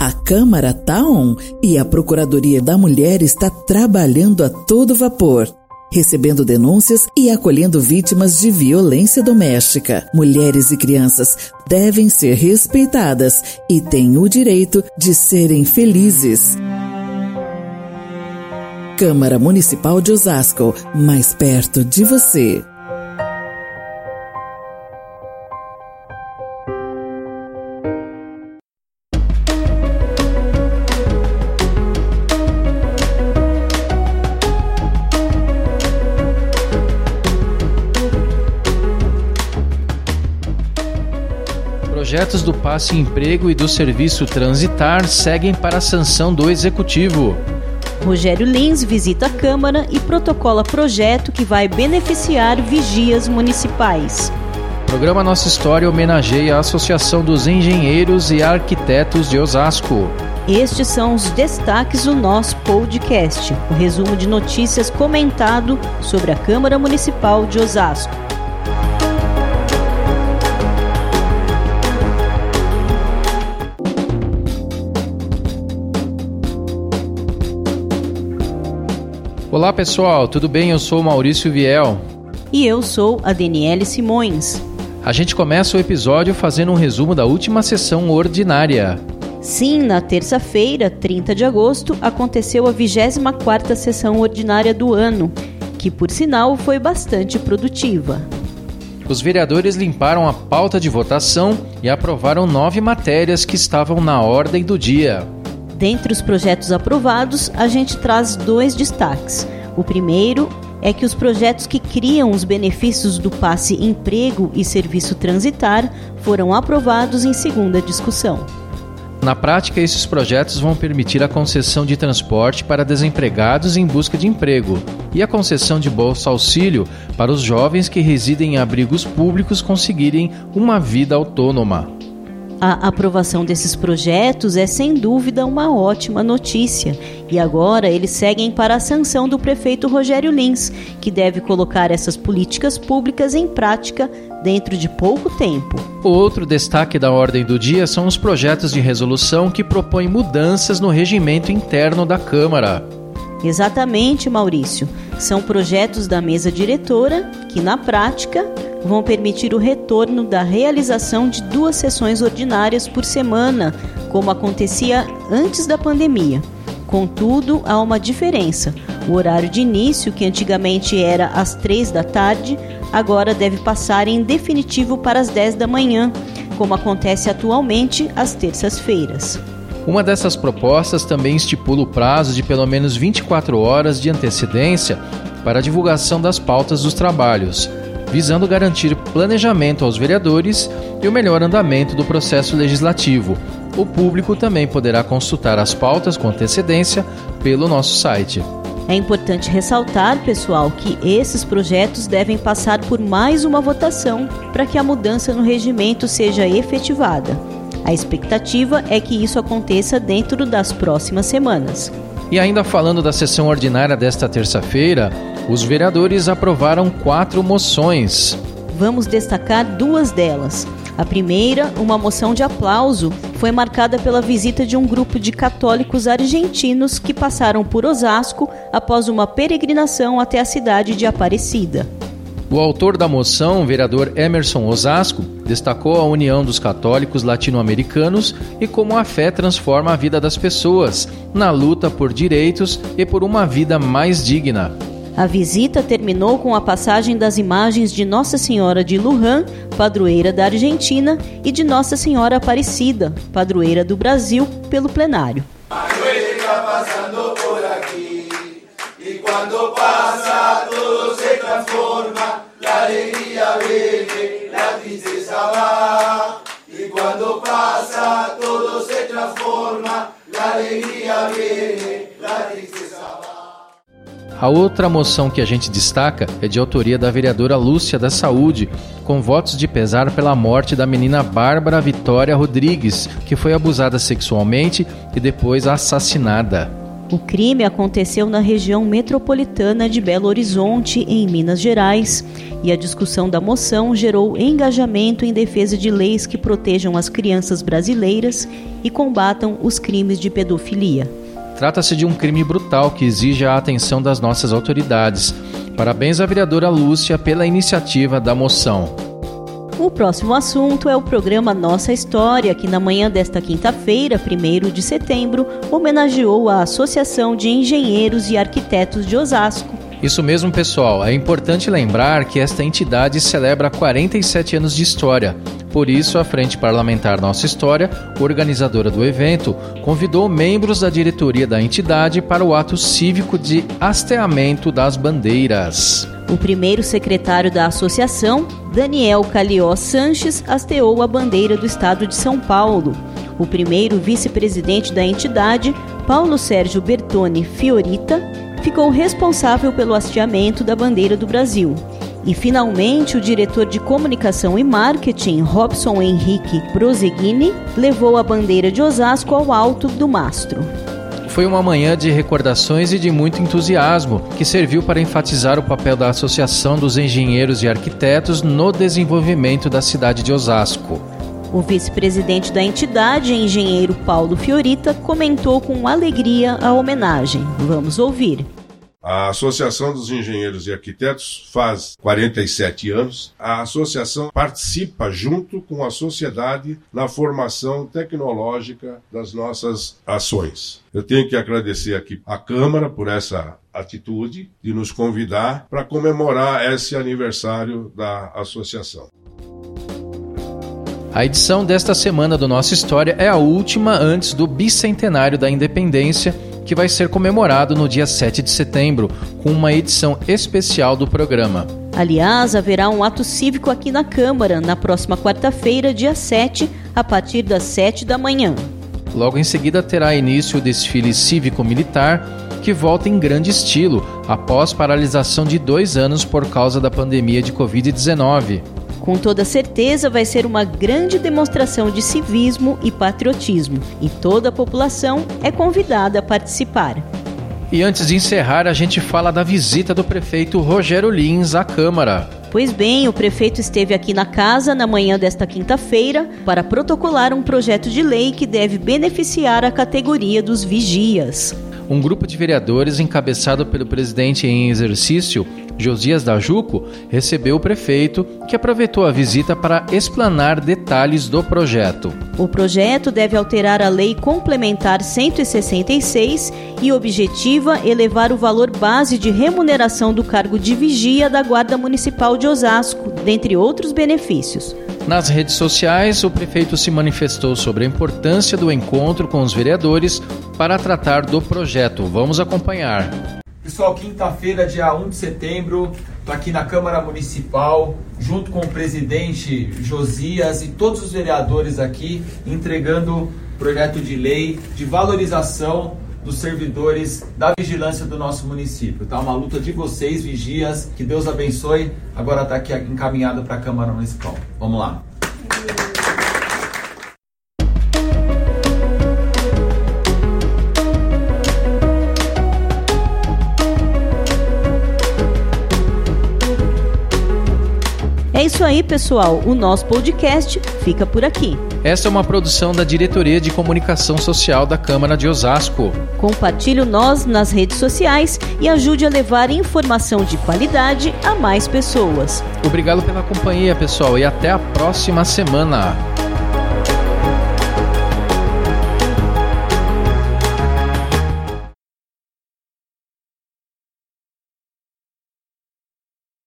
A Câmara tá on e a Procuradoria da Mulher está trabalhando a todo vapor recebendo denúncias e acolhendo vítimas de violência doméstica. Mulheres e crianças devem ser respeitadas e têm o direito de serem felizes. Câmara Municipal de Osasco, mais perto de você. Projetos do Passe Emprego e do Serviço Transitar seguem para a sanção do Executivo. Rogério Lins visita a Câmara e protocola projeto que vai beneficiar vigias municipais. O programa Nossa História homenageia a Associação dos Engenheiros e Arquitetos de Osasco. Estes são os destaques do nosso podcast, o resumo de notícias comentado sobre a Câmara Municipal de Osasco. Olá pessoal, tudo bem? Eu sou Maurício Viel. E eu sou a Daniele Simões. A gente começa o episódio fazendo um resumo da última sessão ordinária. Sim, na terça-feira, 30 de agosto, aconteceu a 24ª sessão ordinária do ano, que por sinal foi bastante produtiva. Os vereadores limparam a pauta de votação e aprovaram nove matérias que estavam na ordem do dia. Dentre os projetos aprovados, a gente traz dois destaques. O primeiro é que os projetos que criam os benefícios do passe emprego e serviço transitar foram aprovados em segunda discussão. Na prática, esses projetos vão permitir a concessão de transporte para desempregados em busca de emprego e a concessão de bolsa auxílio para os jovens que residem em abrigos públicos conseguirem uma vida autônoma. A aprovação desses projetos é sem dúvida uma ótima notícia e agora eles seguem para a sanção do prefeito Rogério Lins, que deve colocar essas políticas públicas em prática dentro de pouco tempo. Outro destaque da ordem do dia são os projetos de resolução que propõem mudanças no regimento interno da Câmara. Exatamente, Maurício. São projetos da mesa diretora que, na prática, vão permitir o retorno da realização de duas sessões ordinárias por semana, como acontecia antes da pandemia. Contudo, há uma diferença. O horário de início, que antigamente era às três da tarde, agora deve passar em definitivo para as 10 da manhã, como acontece atualmente às terças-feiras. Uma dessas propostas também estipula o prazo de pelo menos 24 horas de antecedência para a divulgação das pautas dos trabalhos visando garantir planejamento aos vereadores e o melhor andamento do processo legislativo. O público também poderá consultar as pautas com antecedência pelo nosso site. É importante ressaltar, pessoal, que esses projetos devem passar por mais uma votação para que a mudança no regimento seja efetivada. A expectativa é que isso aconteça dentro das próximas semanas. E ainda falando da sessão ordinária desta terça-feira, os vereadores aprovaram quatro moções. Vamos destacar duas delas. A primeira, uma moção de aplauso, foi marcada pela visita de um grupo de católicos argentinos que passaram por Osasco após uma peregrinação até a cidade de Aparecida. O autor da moção, o vereador Emerson Osasco, destacou a união dos católicos latino-americanos e como a fé transforma a vida das pessoas na luta por direitos e por uma vida mais digna. A visita terminou com a passagem das imagens de Nossa Senhora de Lujan, padroeira da Argentina, e de Nossa Senhora Aparecida, padroeira do Brasil, pelo plenário. passa todo se transforma, la alegría viene. A outra moção que a gente destaca é de autoria da vereadora Lúcia da Saúde, com votos de pesar pela morte da menina Bárbara Vitória Rodrigues, que foi abusada sexualmente e depois assassinada. O crime aconteceu na região metropolitana de Belo Horizonte, em Minas Gerais, e a discussão da moção gerou engajamento em defesa de leis que protejam as crianças brasileiras e combatam os crimes de pedofilia. Trata-se de um crime brutal que exige a atenção das nossas autoridades. Parabéns à vereadora Lúcia pela iniciativa da moção. O próximo assunto é o programa Nossa História, que na manhã desta quinta-feira, 1 de setembro, homenageou a Associação de Engenheiros e Arquitetos de Osasco. Isso mesmo, pessoal. É importante lembrar que esta entidade celebra 47 anos de história. Por isso, a Frente Parlamentar Nossa História, organizadora do evento, convidou membros da diretoria da entidade para o ato cívico de hasteamento das bandeiras. O primeiro secretário da associação, Daniel Calió Sanches, hasteou a bandeira do estado de São Paulo. O primeiro vice-presidente da entidade, Paulo Sérgio Bertone Fiorita, ficou responsável pelo hasteamento da bandeira do Brasil. E finalmente, o diretor de comunicação e marketing, Robson Henrique Proseguini, levou a bandeira de Osasco ao alto do mastro. Foi uma manhã de recordações e de muito entusiasmo, que serviu para enfatizar o papel da Associação dos Engenheiros e Arquitetos no desenvolvimento da cidade de Osasco. O vice-presidente da entidade, engenheiro Paulo Fiorita, comentou com alegria a homenagem. Vamos ouvir. A Associação dos Engenheiros e Arquitetos faz 47 anos. A associação participa junto com a sociedade na formação tecnológica das nossas ações. Eu tenho que agradecer aqui à Câmara por essa atitude de nos convidar para comemorar esse aniversário da associação. A edição desta semana do Nossa História é a última antes do bicentenário da independência que vai ser comemorado no dia 7 de setembro, com uma edição especial do programa. Aliás, haverá um ato cívico aqui na Câmara na próxima quarta-feira, dia 7, a partir das 7 da manhã. Logo em seguida terá início o desfile cívico-militar, que volta em grande estilo, após paralisação de dois anos por causa da pandemia de Covid-19. Com toda certeza, vai ser uma grande demonstração de civismo e patriotismo, e toda a população é convidada a participar. E antes de encerrar, a gente fala da visita do prefeito Rogério Lins à Câmara. Pois bem, o prefeito esteve aqui na casa na manhã desta quinta-feira para protocolar um projeto de lei que deve beneficiar a categoria dos vigias. Um grupo de vereadores encabeçado pelo presidente em exercício, Josias da Juco, recebeu o prefeito, que aproveitou a visita para explanar detalhes do projeto. O projeto deve alterar a Lei Complementar 166 e objetiva elevar o valor base de remuneração do cargo de vigia da Guarda Municipal de Osasco, dentre outros benefícios. Nas redes sociais, o prefeito se manifestou sobre a importância do encontro com os vereadores para tratar do projeto. Vamos acompanhar. Pessoal, quinta-feira, dia 1 de setembro, estou aqui na Câmara Municipal, junto com o presidente Josias e todos os vereadores aqui, entregando projeto de lei de valorização dos servidores da vigilância do nosso município. Tá uma luta de vocês, vigias. Que Deus abençoe. Agora está aqui encaminhado para a Câmara Municipal. Vamos lá. É isso aí, pessoal. O nosso podcast fica por aqui. Esta é uma produção da Diretoria de Comunicação Social da Câmara de Osasco. Compartilhe o nós nas redes sociais e ajude a levar informação de qualidade a mais pessoas. Obrigado pela companhia, pessoal, e até a próxima semana.